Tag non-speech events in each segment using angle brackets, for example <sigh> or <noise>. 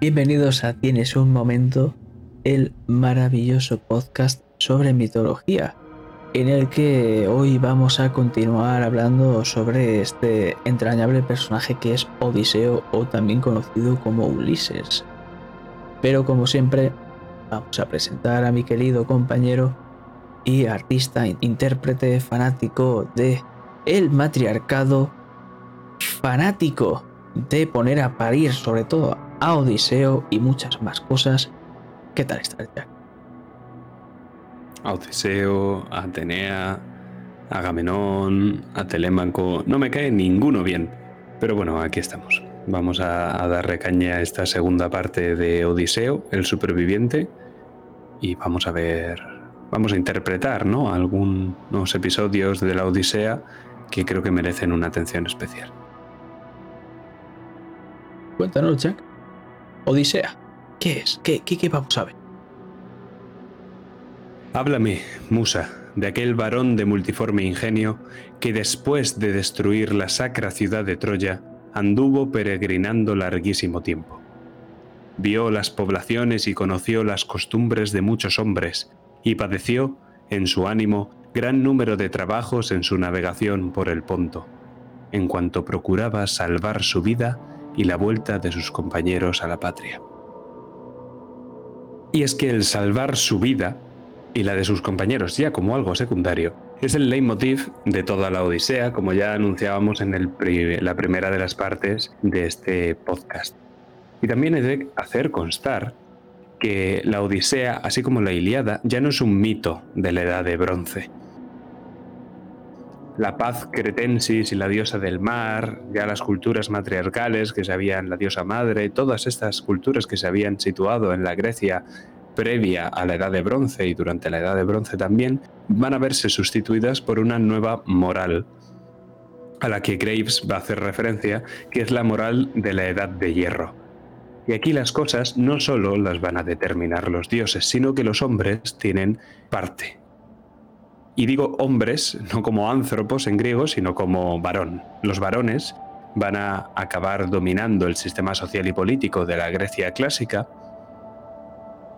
Bienvenidos a Tienes un momento, el maravilloso podcast sobre mitología, en el que hoy vamos a continuar hablando sobre este entrañable personaje que es Odiseo o también conocido como Ulises. Pero como siempre, vamos a presentar a mi querido compañero y artista, intérprete, fanático de el matriarcado, fanático de poner a parir sobre todo a Odiseo y muchas más cosas. ¿Qué tal estás, Jack? A Odiseo, a Atenea, a Agamenón, a Telémaco. No me cae ninguno bien. Pero bueno, aquí estamos. Vamos a, a darle caña a esta segunda parte de Odiseo, el superviviente. Y vamos a ver. Vamos a interpretar, ¿no? Algunos episodios de la Odisea que creo que merecen una atención especial. Cuéntanos, Jack. Odisea. ¿Qué es? ¿Qué, qué, vamos a ver? Háblame, Musa, de aquel varón de multiforme ingenio que después de destruir la sacra ciudad de Troya anduvo peregrinando larguísimo tiempo. Vio las poblaciones y conoció las costumbres de muchos hombres y padeció, en su ánimo, gran número de trabajos en su navegación por el Ponto, en cuanto procuraba salvar su vida y la vuelta de sus compañeros a la patria. Y es que el salvar su vida y la de sus compañeros ya como algo secundario es el leitmotiv de toda la Odisea, como ya anunciábamos en la primera de las partes de este podcast. Y también he de hacer constar que la Odisea, así como la Iliada, ya no es un mito de la edad de bronce, la paz cretensis y la diosa del mar, ya las culturas matriarcales que se habían, la diosa madre, todas estas culturas que se habían situado en la Grecia previa a la Edad de Bronce y durante la Edad de Bronce también, van a verse sustituidas por una nueva moral a la que Graves va a hacer referencia, que es la moral de la Edad de Hierro. Y aquí las cosas no solo las van a determinar los dioses, sino que los hombres tienen parte, y digo hombres, no como anthropos en griego, sino como varón. Los varones van a acabar dominando el sistema social y político de la Grecia clásica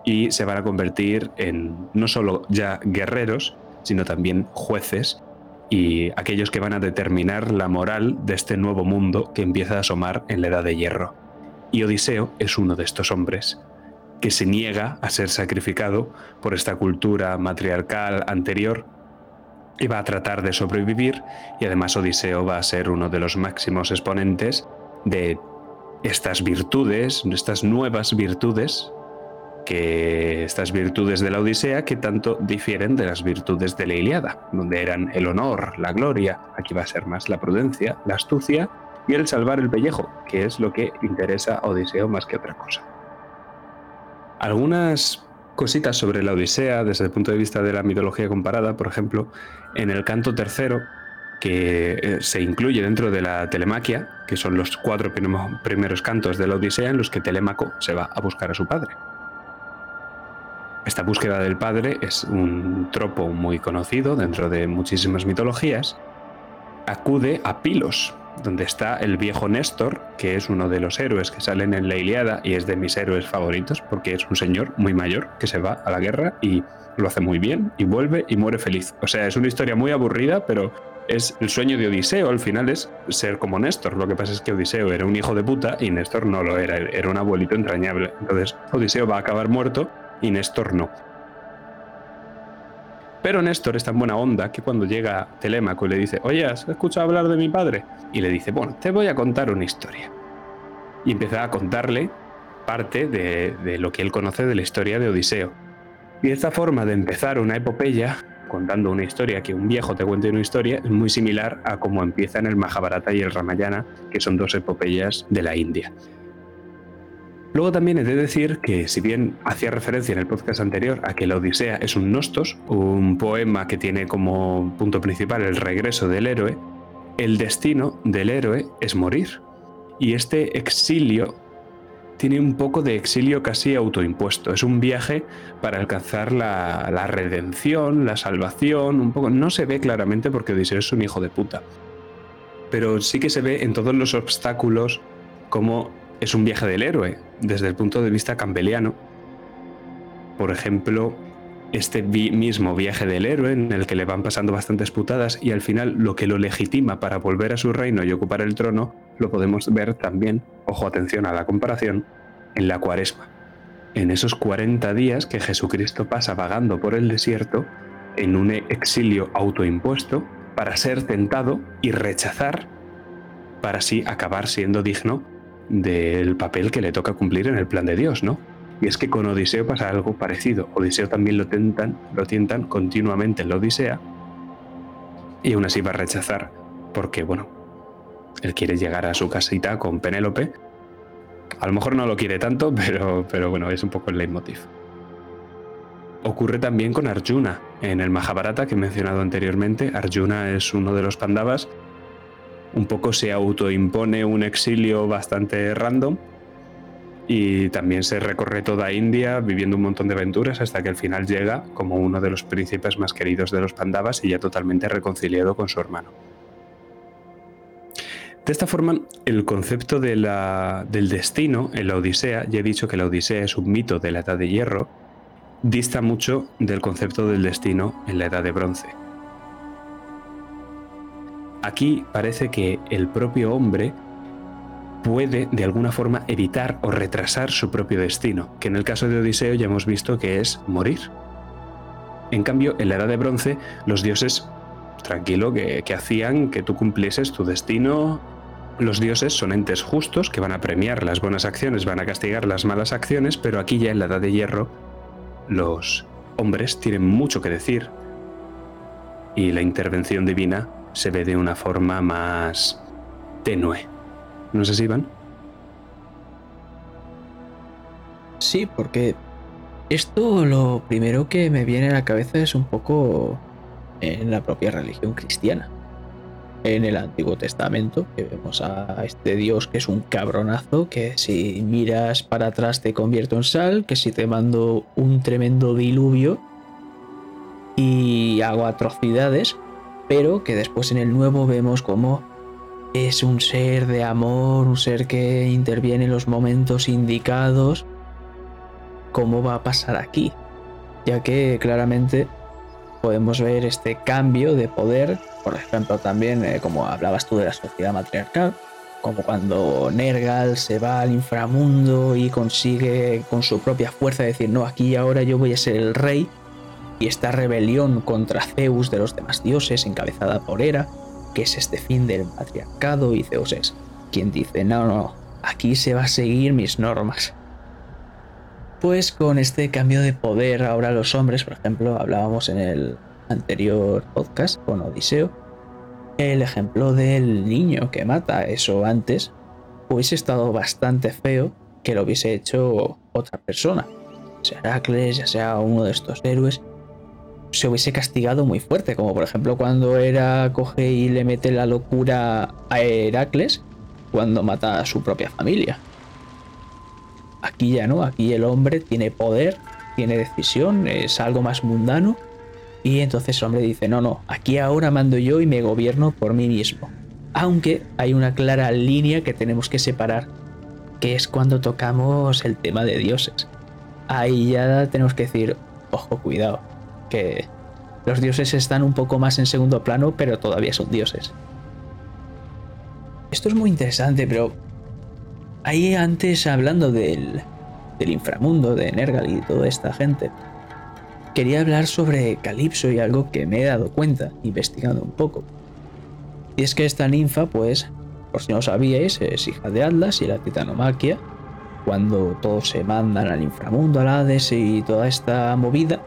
y se van a convertir en no solo ya guerreros, sino también jueces y aquellos que van a determinar la moral de este nuevo mundo que empieza a asomar en la Edad de Hierro. Y Odiseo es uno de estos hombres, que se niega a ser sacrificado por esta cultura matriarcal anterior y va a tratar de sobrevivir y además Odiseo va a ser uno de los máximos exponentes de estas virtudes, estas nuevas virtudes, que estas virtudes de la Odisea que tanto difieren de las virtudes de la Iliada, donde eran el honor, la gloria, aquí va a ser más la prudencia, la astucia y el salvar el pellejo, que es lo que interesa a Odiseo más que otra cosa. Algunas cositas sobre la Odisea desde el punto de vista de la mitología comparada, por ejemplo, en el canto tercero, que eh, se incluye dentro de la telemaquia, que son los cuatro primeros cantos de la Odisea en los que Telémaco se va a buscar a su padre. Esta búsqueda del padre es un tropo muy conocido dentro de muchísimas mitologías. Acude a Pilos, donde está el viejo Néstor, que es uno de los héroes que salen en la Iliada y es de mis héroes favoritos, porque es un señor muy mayor que se va a la guerra y lo hace muy bien y vuelve y muere feliz. O sea, es una historia muy aburrida, pero es el sueño de Odiseo, al final es ser como Néstor. Lo que pasa es que Odiseo era un hijo de puta y Néstor no lo era, era un abuelito entrañable. Entonces, Odiseo va a acabar muerto y Néstor no. Pero Néstor es tan buena onda que cuando llega Telémaco y le dice, oye, ¿has escuchado hablar de mi padre? Y le dice, bueno, te voy a contar una historia. Y empieza a contarle parte de, lo que él conoce de la historia de Odiseo. Y esta forma de empezar una epopeya, contando una historia, que un viejo te cuente una historia, es muy similar a cómo empiezan el Mahabharata y el Ramayana, que son dos epopeyas de la India. Luego también he de decir que si bien hacía referencia en el podcast anterior a que la Odisea es un nostos, un poema que tiene como punto principal el regreso del héroe, el destino del héroe es morir. Y este exilio tiene un poco de exilio casi autoimpuesto. Es un viaje para alcanzar la, redención, la salvación, un poco. No se ve claramente porque Odiseo es un hijo de puta. pero sí que se ve en todos los obstáculos como es un viaje del héroe, desde el punto de vista campbelliano. Por ejemplo, este mismo viaje del héroe en el que le van pasando bastantes putadas y al final lo que lo legitima para volver a su reino y ocupar el trono, lo podemos ver también, ojo atención a la comparación, en la cuaresma. En esos 40 días que Jesucristo pasa vagando por el desierto, en un exilio autoimpuesto, para ser tentado y rechazar, para así acabar siendo digno del papel que le toca cumplir en el plan de Dios, ¿no? Y es que con Odiseo pasa algo parecido. Odiseo también lo tentan, lo tientan continuamente en la Odisea y aún así va a rechazar porque, bueno, él quiere llegar a su casita con Penélope. A lo mejor no lo quiere tanto, <laughs> pero, pero bueno, es un poco el leitmotiv. Ocurre también con Arjuna. En el Mahabharata que he mencionado anteriormente, Arjuna es uno de los Pandavas. Un poco se autoimpone un exilio bastante random y también se recorre toda India viviendo un montón de aventuras hasta que al final llega como uno de los príncipes más queridos de los Pandavas y ya totalmente reconciliado con su hermano. De esta forma, el concepto del destino en la Odisea, ya he dicho que la Odisea es un mito de la Edad de Hierro, dista mucho del concepto del destino en la Edad de Bronce. Aquí parece que el propio hombre puede de alguna forma evitar o retrasar su propio destino, que en el caso de Odiseo ya hemos visto que es morir. En cambio, en la Edad de Bronce, los dioses, tranquilo, que, hacían que tú cumplieses tu destino. Los dioses son entes justos que van a premiar las buenas acciones, van a castigar las malas acciones, pero aquí ya en la Edad de Hierro los hombres tienen mucho que decir y la intervención divina se ve de una forma más tenue. ¿No sé si Iván? Sí, porque esto lo primero que me viene a la cabeza es un poco en la propia religión cristiana en el Antiguo Testamento, que vemos a este Dios que es un cabronazo, que si miras para atrás te convierto en sal, que si te mando un tremendo diluvio y hago atrocidades, pero que después en el Nuevo vemos como es un ser de amor, un ser que interviene en los momentos indicados. ¿Cómo va a pasar aquí? Ya que claramente podemos ver este cambio de poder, por ejemplo también eh, como hablabas tú de la sociedad matriarcal, como cuando Nergal se va al inframundo y consigue con su propia fuerza decir, no, aquí ahora yo voy a ser el rey, y esta rebelión contra Zeus de los demás dioses, encabezada por Hera, que es este fin del matriarcado, y Zeus es quien dice, no, no, aquí se va a seguir mis normas. Pues con este cambio de poder ahora los hombres, por ejemplo, hablábamos en el anterior podcast con Odiseo, el ejemplo del niño que mata, eso antes, hubiese estado bastante feo que lo hubiese hecho otra persona, sea Heracles, ya sea uno de estos héroes, se hubiese castigado muy fuerte, como por ejemplo cuando Hera coge y le mete la locura a Heracles cuando mata a su propia familia. Aquí ya no, aquí el hombre tiene poder, tiene decisión, es algo más mundano. Y entonces el hombre dice, no, no, aquí ahora mando yo y me gobierno por mí mismo. Aunque hay una clara línea que tenemos que separar, que es cuando tocamos el tema de dioses. Ahí ya tenemos que decir, ojo, cuidado, que los dioses están un poco más en segundo plano, pero todavía son dioses. Esto es muy interesante, pero ahí antes hablando del, inframundo, de Nergal y toda esta gente, quería hablar sobre Calipso y algo que me he dado cuenta, investigando un poco. Y es que esta ninfa, pues, por si no sabíais, es hija de Atlas y la titanomaquia. Cuando todos se mandan al inframundo, al Hades y toda esta movida,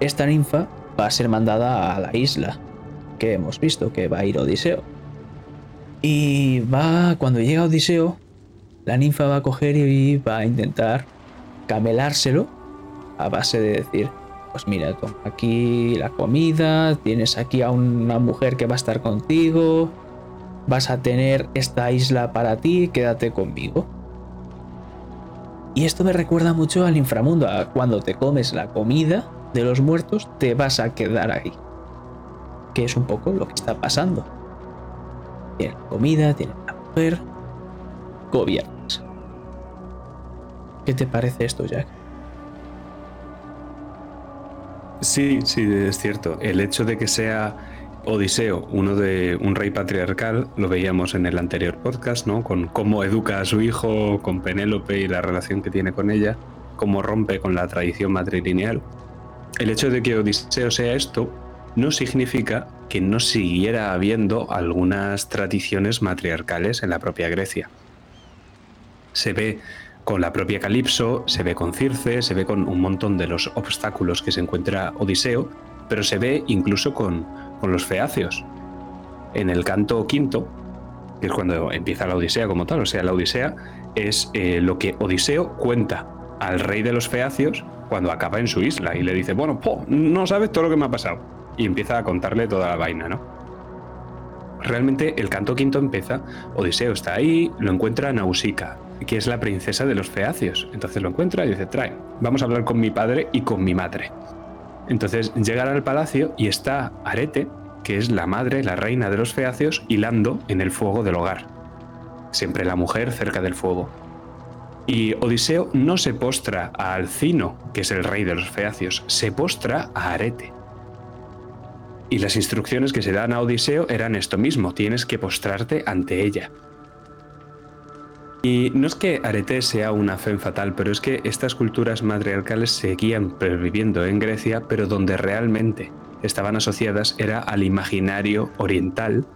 esta ninfa va a ser mandada a la isla que hemos visto que va a ir Odiseo. Y va, cuando llega Odiseo, la ninfa va a coger y va a intentar camelárselo a base de decir, pues mira, aquí la comida, tienes aquí a una mujer que va a estar contigo, vas a tener esta isla para ti, quédate conmigo. Y esto me recuerda mucho al inframundo, a cuando te comes la comida de los muertos, te vas a quedar ahí. Que es un poco lo que está pasando. Tienen comida, tienen la mujer, gobiernas. ¿Qué te parece esto, Jack? Sí, sí, es cierto. El hecho de que sea Odiseo, uno de un rey patriarcal, lo veíamos en el anterior podcast, ¿no? Con cómo educa a su hijo, con Penélope y la relación que tiene con ella, cómo rompe con la tradición matrilineal. El hecho de que Odiseo sea esto no significa que no siguiera habiendo algunas tradiciones matriarcales en la propia Grecia. Se ve con la propia Calipso, se ve con Circe, se ve con un montón de los obstáculos que se encuentra Odiseo, pero se ve incluso con, los feacios. En el canto quinto, que es cuando empieza la Odisea como tal, o sea, la Odisea es eh, lo que Odiseo cuenta al rey de los feacios cuando acaba en su isla y le dice, bueno, no sabes todo lo que me ha pasado. Y empieza a contarle toda la vaina, ¿no? Realmente el canto quinto empieza, Odiseo está ahí, lo encuentra Nausicaa, que es la princesa de los feacios. Entonces lo encuentra y dice, trae, vamos a hablar con mi padre y con mi madre. Entonces llegan al palacio y está Arete, que es la madre, la reina de los feacios, hilando en el fuego del hogar. Siempre la mujer cerca del fuego. Y Odiseo no se postra a Alcino, que es el rey de los feacios, se postra a Arete. Y las instrucciones que se dan a Odiseo eran esto mismo, tienes que postrarte ante ella. Y no es que Arete sea una fe fatal, pero es que estas culturas matriarcales seguían perviviendo en Grecia, pero donde realmente estaban asociadas era al imaginario oriental,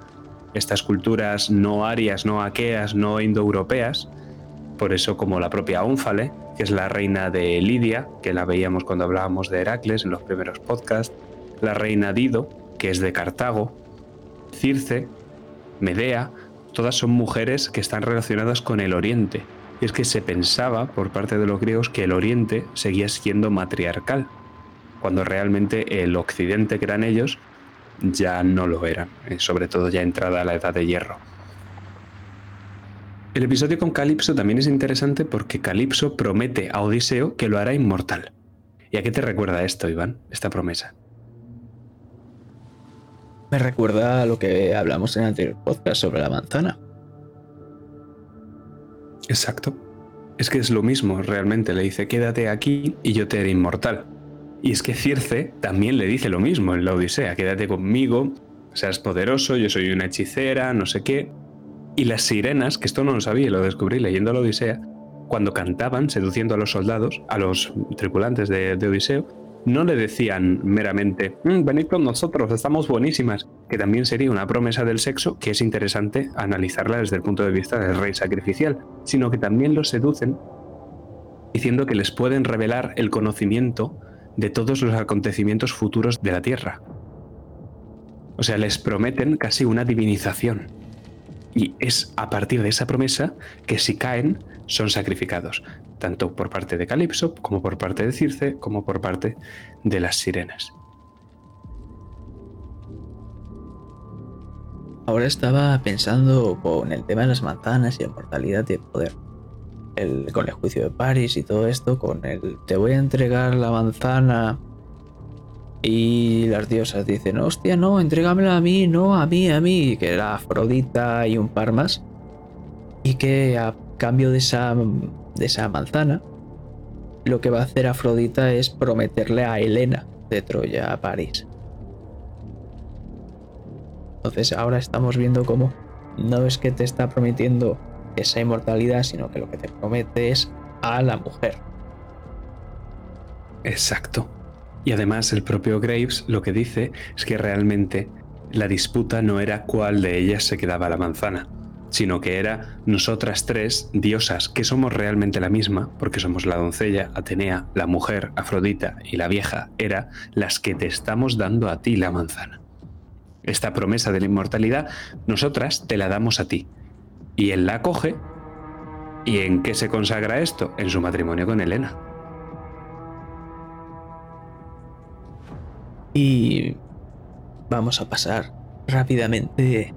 estas culturas no arias, no aqueas, no indoeuropeas, por eso como la propia Ónfale, que es la reina de Lidia, que la veíamos cuando hablábamos de Heracles en los primeros podcasts, la reina Dido, que es de Cartago, Circe, Medea, todas son mujeres que están relacionadas con el Oriente. Y es que se pensaba por parte de los griegos que el Oriente seguía siendo matriarcal, cuando realmente el Occidente, que eran ellos, ya no lo eran, eh, sobre todo ya entrada la Edad de Hierro. El episodio con Calipso también es interesante porque Calipso promete a Odiseo que lo hará inmortal. ¿Y a qué te recuerda esto, Iván, esta promesa? Me recuerda a lo que hablamos en el anterior podcast sobre la manzana. Exacto. Es que es lo mismo, realmente. Le dice, quédate aquí y yo te haré inmortal. Y es que Circe también le dice lo mismo en la Odisea, quédate conmigo, seas poderoso, yo soy una hechicera, no sé qué. Y las sirenas, que esto no lo sabía, lo descubrí leyendo la Odisea, cuando cantaban seduciendo a los soldados, a los tripulantes de Odiseo, no le decían meramente, mm, venid con nosotros, estamos buenísimas, que también sería una promesa del sexo que es interesante analizarla desde el punto de vista del rey sacrificial, sino que también los seducen diciendo que les pueden revelar el conocimiento de todos los acontecimientos futuros de la Tierra. O sea, les prometen casi una divinización. Y es a partir de esa promesa que si caen son sacrificados tanto por parte de Calipso como por parte de Circe como por parte de las sirenas. Ahora estaba pensando con el tema de las manzanas y la mortalidad y el poder. Con el juicio de París y todo esto, con el te voy a entregar la manzana y las diosas dicen, hostia, no, entrégamela a mí, no, a mí, a mí, que era Afrodita y un par más. Y que a cambio de esa de esa manzana, lo que va a hacer Afrodita es prometerle a Helena de Troya a París. Entonces ahora estamos viendo cómo no es que te está prometiendo esa inmortalidad, sino que lo que te promete es a la mujer. Exacto. Y además el propio Graves lo que dice es que realmente la disputa no era cuál de ellas se quedaba la manzana, sino que era nosotras tres, diosas, que somos realmente la misma, porque somos la doncella, Atenea, la mujer, Afrodita y la vieja, era las que te estamos dando a ti la manzana. Esta promesa de la inmortalidad, nosotras te la damos a ti. Y él la coge. ¿Y en qué se consagra esto? En su matrimonio con Helena. Y vamos a pasar rápidamente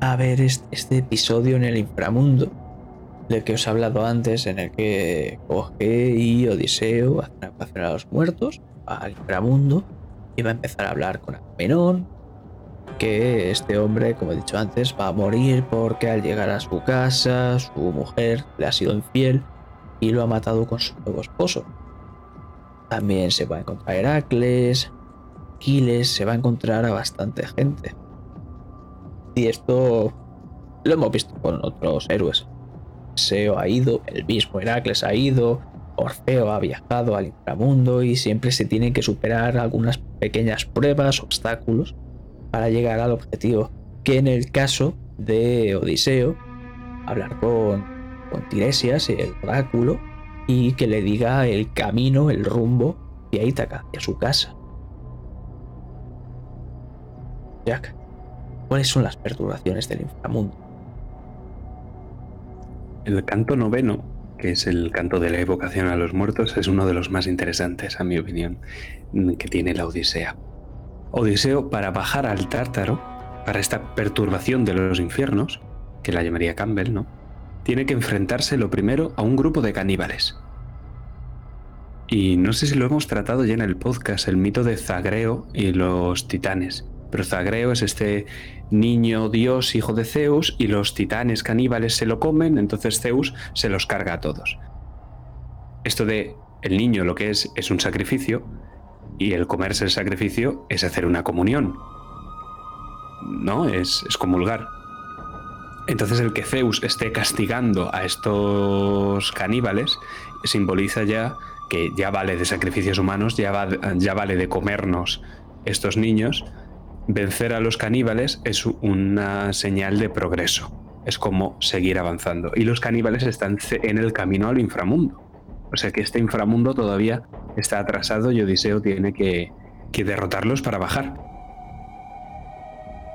a ver este, episodio en el inframundo del que os he hablado antes, en el que coge y Odiseo hace a los muertos, al inframundo y va a empezar a hablar con Agamenón que este hombre, como he dicho antes, va a morir porque al llegar a su casa, su mujer le ha sido infiel y lo ha matado con su nuevo esposo. También se va a encontrar Heracles, Aquiles, se va a encontrar a bastante gente. Y esto lo hemos visto con otros héroes. Seo ha ido, el mismo Heracles ha ido, Orfeo ha viajado al inframundo y siempre se tienen que superar algunas pequeñas pruebas, obstáculos, para llegar al objetivo. Que en el caso de Odiseo, hablar con, con Tiresias, el oráculo, y que le diga el camino, el rumbo de Ítaca, hacia su casa. Jack, ¿cuáles son las perturbaciones del inframundo? El canto noveno, que es el canto de la evocación a los muertos, es uno de los más interesantes, a mi opinión, que tiene la Odisea. Odiseo, para bajar al Tártaro, para esta perturbación de los infiernos, que la llamaría Campbell, ¿no? tiene que enfrentarse lo primero a un grupo de caníbales. Y no sé si lo hemos tratado ya en el podcast, el mito de Zagreo y los titanes. Pero Zagreo es este niño dios hijo de Zeus y los titanes caníbales se lo comen, entonces Zeus se los carga a todos. Esto de el niño lo que es es un sacrificio y el comerse el sacrificio es hacer una comunión. No, es, es comulgar. Entonces el que Zeus esté castigando a estos caníbales simboliza ya que ya vale de sacrificios humanos, ya, ya vale de comernos estos niños. Vencer a los caníbales es una señal de progreso, es como seguir avanzando. Y los caníbales están en el camino al inframundo. O sea que este inframundo todavía está atrasado y Odiseo tiene que, que derrotarlos para bajar.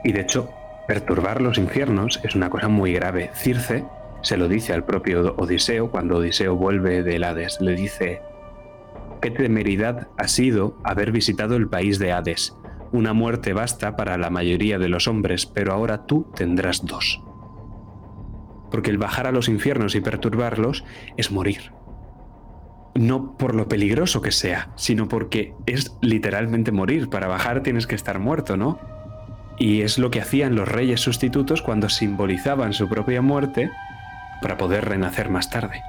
Y de hecho, Perturbar los infiernos es una cosa muy grave. Circe se lo dice al propio Odiseo cuando Odiseo vuelve del Hades. Le dice, qué temeridad ha sido haber visitado el país de Hades. Una muerte basta para la mayoría de los hombres, pero ahora tú tendrás dos. Porque el bajar a los infiernos y perturbarlos es morir. No por lo peligroso que sea, sino porque es literalmente morir. Para bajar tienes que estar muerto, ¿no? Y es lo que hacían los reyes sustitutos cuando simbolizaban su propia muerte para poder renacer más tarde.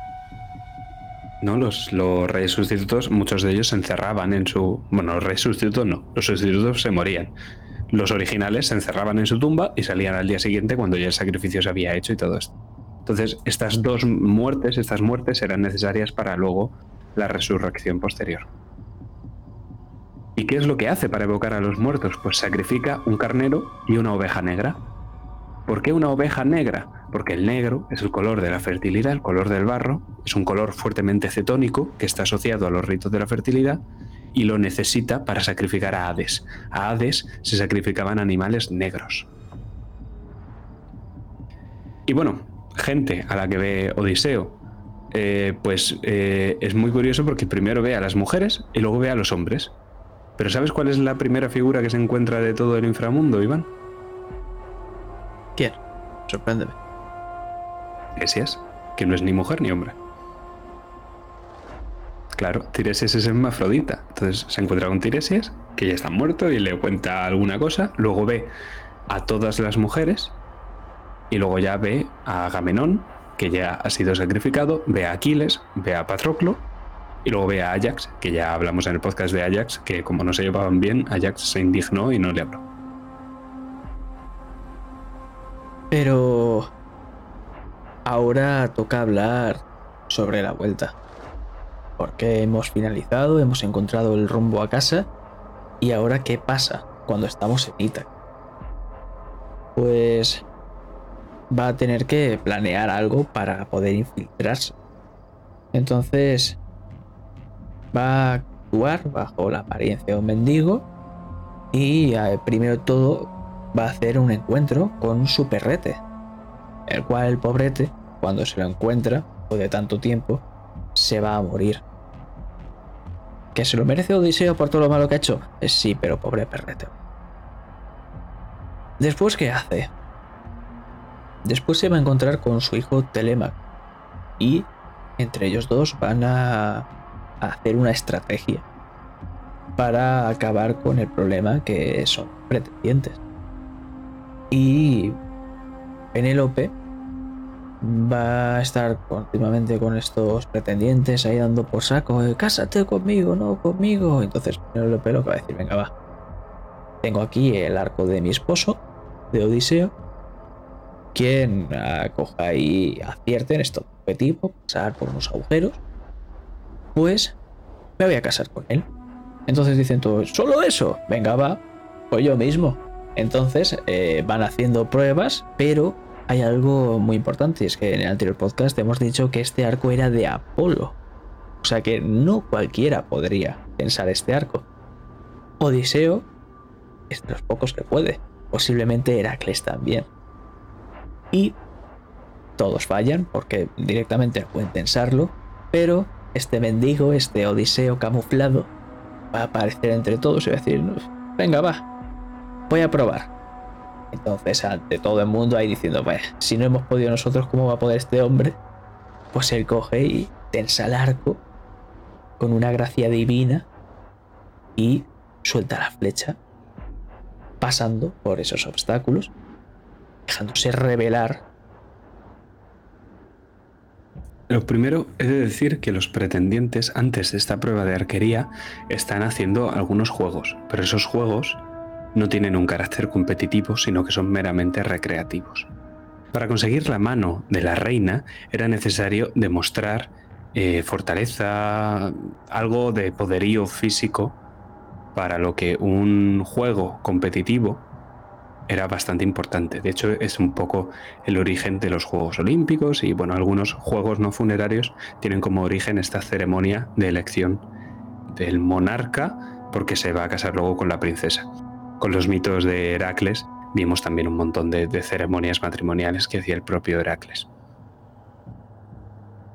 ¿No? Los, los reyes sustitutos, muchos de ellos se encerraban en su... Bueno, los reyes sustitutos no, los sustitutos se morían. Los originales se encerraban en su tumba y salían al día siguiente cuando ya el sacrificio se había hecho y todo esto. Entonces, estas dos muertes, estas muertes eran necesarias para luego la resurrección posterior. ¿Y qué es lo que hace para evocar a los muertos? Pues sacrifica un carnero y una oveja negra. ¿Por qué una oveja negra? Porque el negro es el color de la fertilidad, el color del barro, es un color fuertemente cetónico que está asociado a los ritos de la fertilidad y lo necesita para sacrificar a Hades. A Hades se sacrificaban animales negros. Y bueno, gente a la que ve Odiseo, eh, pues eh, es muy curioso porque primero ve a las mujeres y luego ve a los hombres. Pero ¿sabes cuál es la primera figura que se encuentra de todo el inframundo, Iván? ¿Quién? Sorpréndeme. Tiresias, que no es ni mujer ni hombre. Claro, Tiresias es hermafrodita. Entonces se encuentra con Tiresias, que ya está muerto, y le cuenta alguna cosa. Luego ve a todas las mujeres. Y luego ya ve a Agamenón, que ya ha sido sacrificado. Ve a Aquiles, ve a Patroclo y luego ve a Ajax, que ya hablamos en el podcast de Ajax, que como no se llevaban bien, Ajax se indignó y no le habló. Pero ahora toca hablar sobre la vuelta. Porque hemos finalizado, hemos encontrado el rumbo a casa. ¿Y ahora qué pasa cuando estamos en Ítaca? Pues va a tener que planear algo para poder infiltrarse. Entonces, va a actuar bajo la apariencia de un mendigo y eh, primero todo va a hacer un encuentro con su perrete, el cual el pobrete, cuando se lo encuentra, o de tanto tiempo, se va a morir. ¿Que se lo merece Odiseo por todo lo malo que ha hecho? Eh, sí, pero pobre perrete. Después, ¿qué hace? Después se va a encontrar con su hijo Telemac y entre ellos dos van a hacer una estrategia para acabar con el problema que son pretendientes. Y Penélope va a estar continuamente con estos pretendientes ahí dando por saco, cásate conmigo, no conmigo. Entonces Penélope lo que va a decir, venga, va. Tengo aquí el arco de mi esposo, de Odiseo, quien acoja y acierte en esto objetivo, pasar por unos agujeros, pues me voy a casar con él. Entonces dicen solo eso, venga, va, pues yo mismo. Entonces eh, van haciendo pruebas, pero hay algo muy importante, es que en el anterior podcast hemos dicho que este arco era de Apolo. O sea que no cualquiera podría pensar este arco. Odiseo es de los pocos que puede. Posiblemente Heracles también. Y todos fallan porque directamente no pueden pensarlo, pero este mendigo, este Odiseo camuflado, va a aparecer entre todos y va a decir, venga, va, voy a probar. Entonces, ante todo el mundo ahí diciendo, pues, si no hemos podido nosotros, ¿cómo va a poder este hombre? Pues él coge y tensa el arco con una gracia divina y suelta la flecha, pasando por esos obstáculos, dejándose revelar. Lo primero es de decir que los pretendientes antes de esta prueba de arquería están haciendo algunos juegos, pero esos juegos no tienen un carácter competitivo, sino que son meramente recreativos. Para conseguir la mano de la reina era necesario demostrar eh, fortaleza, algo de poderío físico, para lo que un juego competitivo era bastante importante. De hecho, es un poco el origen de los Juegos Olímpicos y, bueno, algunos juegos no funerarios tienen como origen esta ceremonia de elección del monarca porque se va a casar luego con la princesa con los mitos de Heracles vimos también un montón de, ceremonias matrimoniales que hacía el propio Heracles.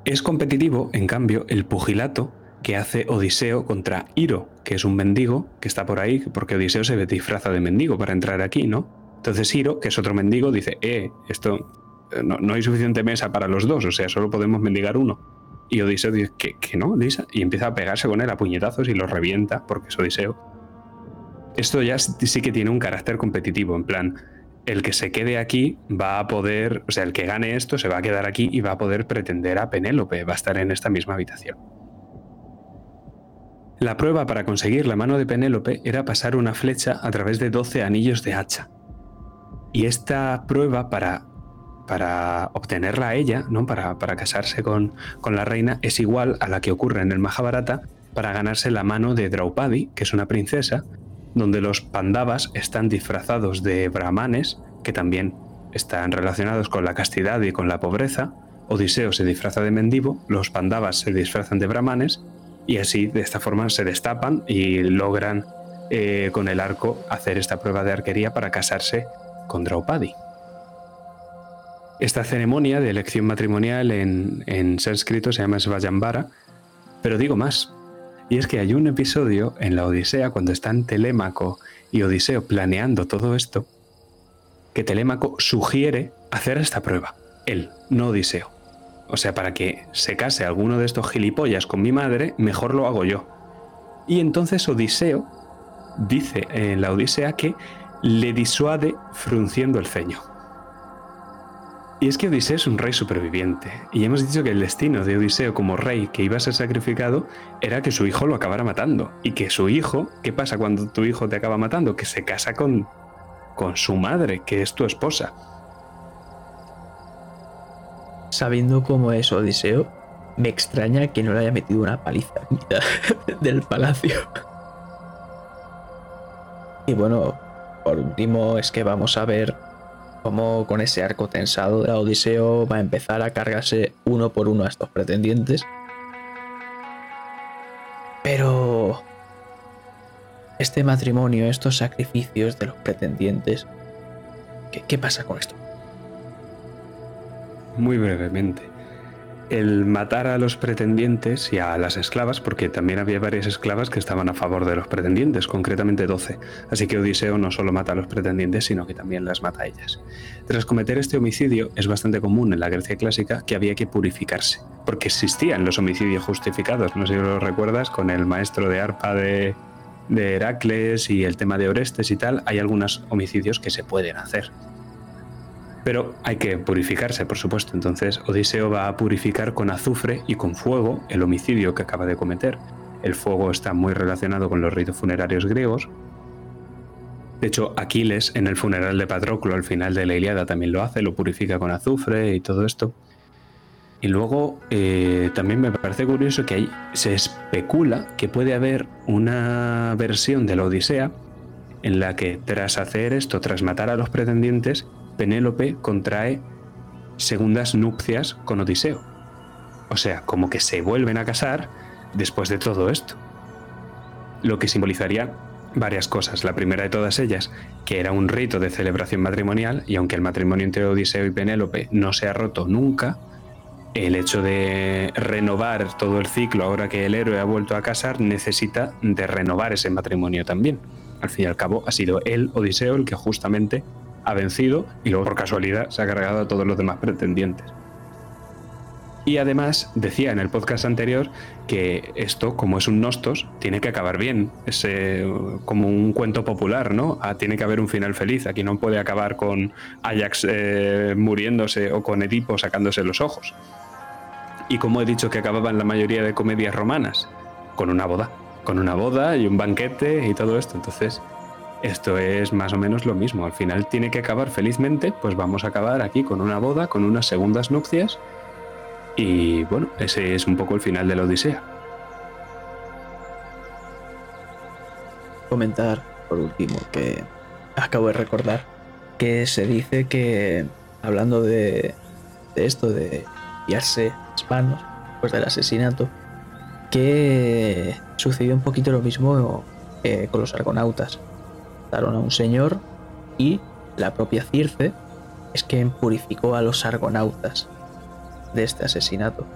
Es competitivo, en cambio, el pugilato que hace Odiseo contra Iro, que es un mendigo que está por ahí, porque Odiseo se disfraza de mendigo para entrar aquí, ¿no? Entonces Iro, que es otro mendigo, dice, eh, esto eh, no, hay suficiente mesa para los dos, o sea, solo podemos mendigar uno. Y Odiseo dice, que no, Lisa, y empieza a pegarse con él a puñetazos y lo revienta, porque es Odiseo esto ya sí que tiene un carácter competitivo, en plan, el que se quede aquí va a poder, o sea, el que gane esto se va a quedar aquí y va a poder pretender a Penélope, va a estar en esta misma habitación. La prueba para conseguir la mano de Penélope era pasar una flecha a través de 12 anillos de hacha. Y esta prueba para, para obtenerla a ella, ¿no? para, para casarse con, con la reina, es igual a la que ocurre en el Mahabharata para ganarse la mano de Draupadi, que es una princesa, donde los pandavas están disfrazados de brahmanes, que también están relacionados con la castidad y con la pobreza. Odiseo se disfraza de mendigo, los pandavas se disfrazan de brahmanes, y así de esta forma se destapan y logran eh, con el arco hacer esta prueba de arquería para casarse con Draupadi. Esta ceremonia de elección matrimonial en, en sánscrito se llama Svayambara, pero digo más, y es que hay un episodio en la Odisea cuando están Telémaco y Odiseo planeando todo esto, que Telémaco sugiere hacer esta prueba. Él, no Odiseo. O sea, para que se case alguno de estos gilipollas con mi madre, mejor lo hago yo. Y entonces Odiseo dice en la Odisea que le disuade frunciendo el ceño. Y es que Odiseo es un rey superviviente, y hemos dicho que el destino de Odiseo como rey que iba a ser sacrificado era que su hijo lo acabara matando. Y que su hijo, ¿qué pasa cuando tu hijo te acaba matando? Que se casa con, con su madre, que es tu esposa. Sabiendo cómo es Odiseo, me extraña que no le haya metido una paliza <laughs> del palacio. Y bueno, por último es que vamos a ver como con ese arco tensado de Odiseo va a empezar a cargarse uno por uno a estos pretendientes. Pero este matrimonio, estos sacrificios de los pretendientes, ¿qué, qué pasa con esto? Muy brevemente el matar a los pretendientes y a las esclavas, porque también había varias esclavas que estaban a favor de los pretendientes, concretamente 12. Así que Odiseo no solo mata a los pretendientes, sino que también las mata a ellas. Tras cometer este homicidio, es bastante común en la Grecia clásica que había que purificarse, porque existían los homicidios justificados. No sé si lo recuerdas, con el maestro de arpa de, de Heracles y el tema de Orestes y tal, hay algunos homicidios que se pueden hacer. Pero hay que purificarse, por supuesto. Entonces Odiseo va a purificar con azufre y con fuego el homicidio que acaba de cometer. El fuego está muy relacionado con los ritos funerarios griegos. De hecho, Aquiles en el funeral de Patroclo al final de la Iliada también lo hace, lo purifica con azufre y todo esto. Y luego eh, también me parece curioso que se especula que puede haber una versión de la Odisea en la que tras hacer esto, tras matar a los pretendientes, Penélope contrae segundas nupcias con Odiseo. O sea, como que se vuelven a casar después de todo esto. Lo que simbolizaría varias cosas. La primera de todas ellas, que era un rito de celebración matrimonial, y aunque el matrimonio entre Odiseo y Penélope no se ha roto nunca, el hecho de renovar todo el ciclo ahora que el héroe ha vuelto a casar necesita de renovar ese matrimonio también. Al fin y al cabo ha sido él, Odiseo, el que justamente ha vencido y luego por casualidad se ha cargado a todos los demás pretendientes. Y además decía en el podcast anterior que esto, como es un Nostos, tiene que acabar bien. Es como un cuento popular, ¿no? Ah, tiene que haber un final feliz. Aquí no puede acabar con Ajax eh, muriéndose o con Edipo sacándose los ojos. Y como he dicho que acababan la mayoría de comedias romanas, con una boda. Con una boda y un banquete y todo esto. Entonces, esto es más o menos lo mismo. Al final tiene que acabar felizmente, pues vamos a acabar aquí con una boda, con unas segundas nupcias y bueno, ese es un poco el final de la Odisea. Comentar, por último, que acabo de recordar que se dice que, hablando de, esto, de guiarse las manos después del asesinato, que sucedió un poquito lo mismo eh, con los argonautas. A un señor y la propia Circe es quien purificó a los argonautas de este asesinato.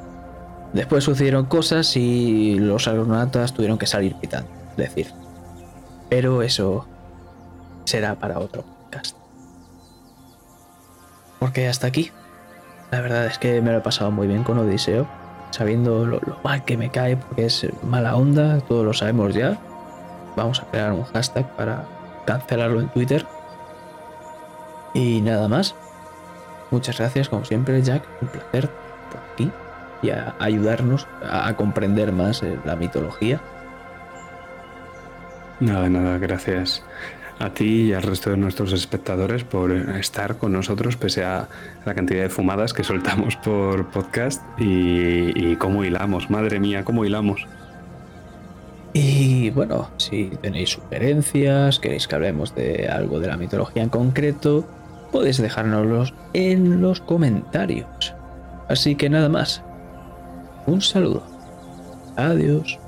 Después sucedieron cosas y los argonautas tuvieron que salir pitando, decir. Pero eso será para otro podcast. Porque hasta aquí. La verdad es que me lo he pasado muy bien con Odiseo, sabiendo lo, mal que me cae porque es mala onda, todos lo sabemos ya. Vamos a crear un hashtag para cancelarlo en Twitter. Y nada más. Muchas gracias, como siempre, Jack. Un placer por aquí y a ayudarnos a, comprender más eh, la mitología. Nada, nada, gracias a ti y al resto de nuestros espectadores por estar con nosotros pese a la cantidad de fumadas que soltamos por podcast y, y cómo hilamos, madre mía, cómo hilamos. Y bueno, si tenéis sugerencias, queréis que hablemos de algo de la mitología en concreto, podéis dejárnoslos en los comentarios. Así que nada más. Un saludo. Adiós.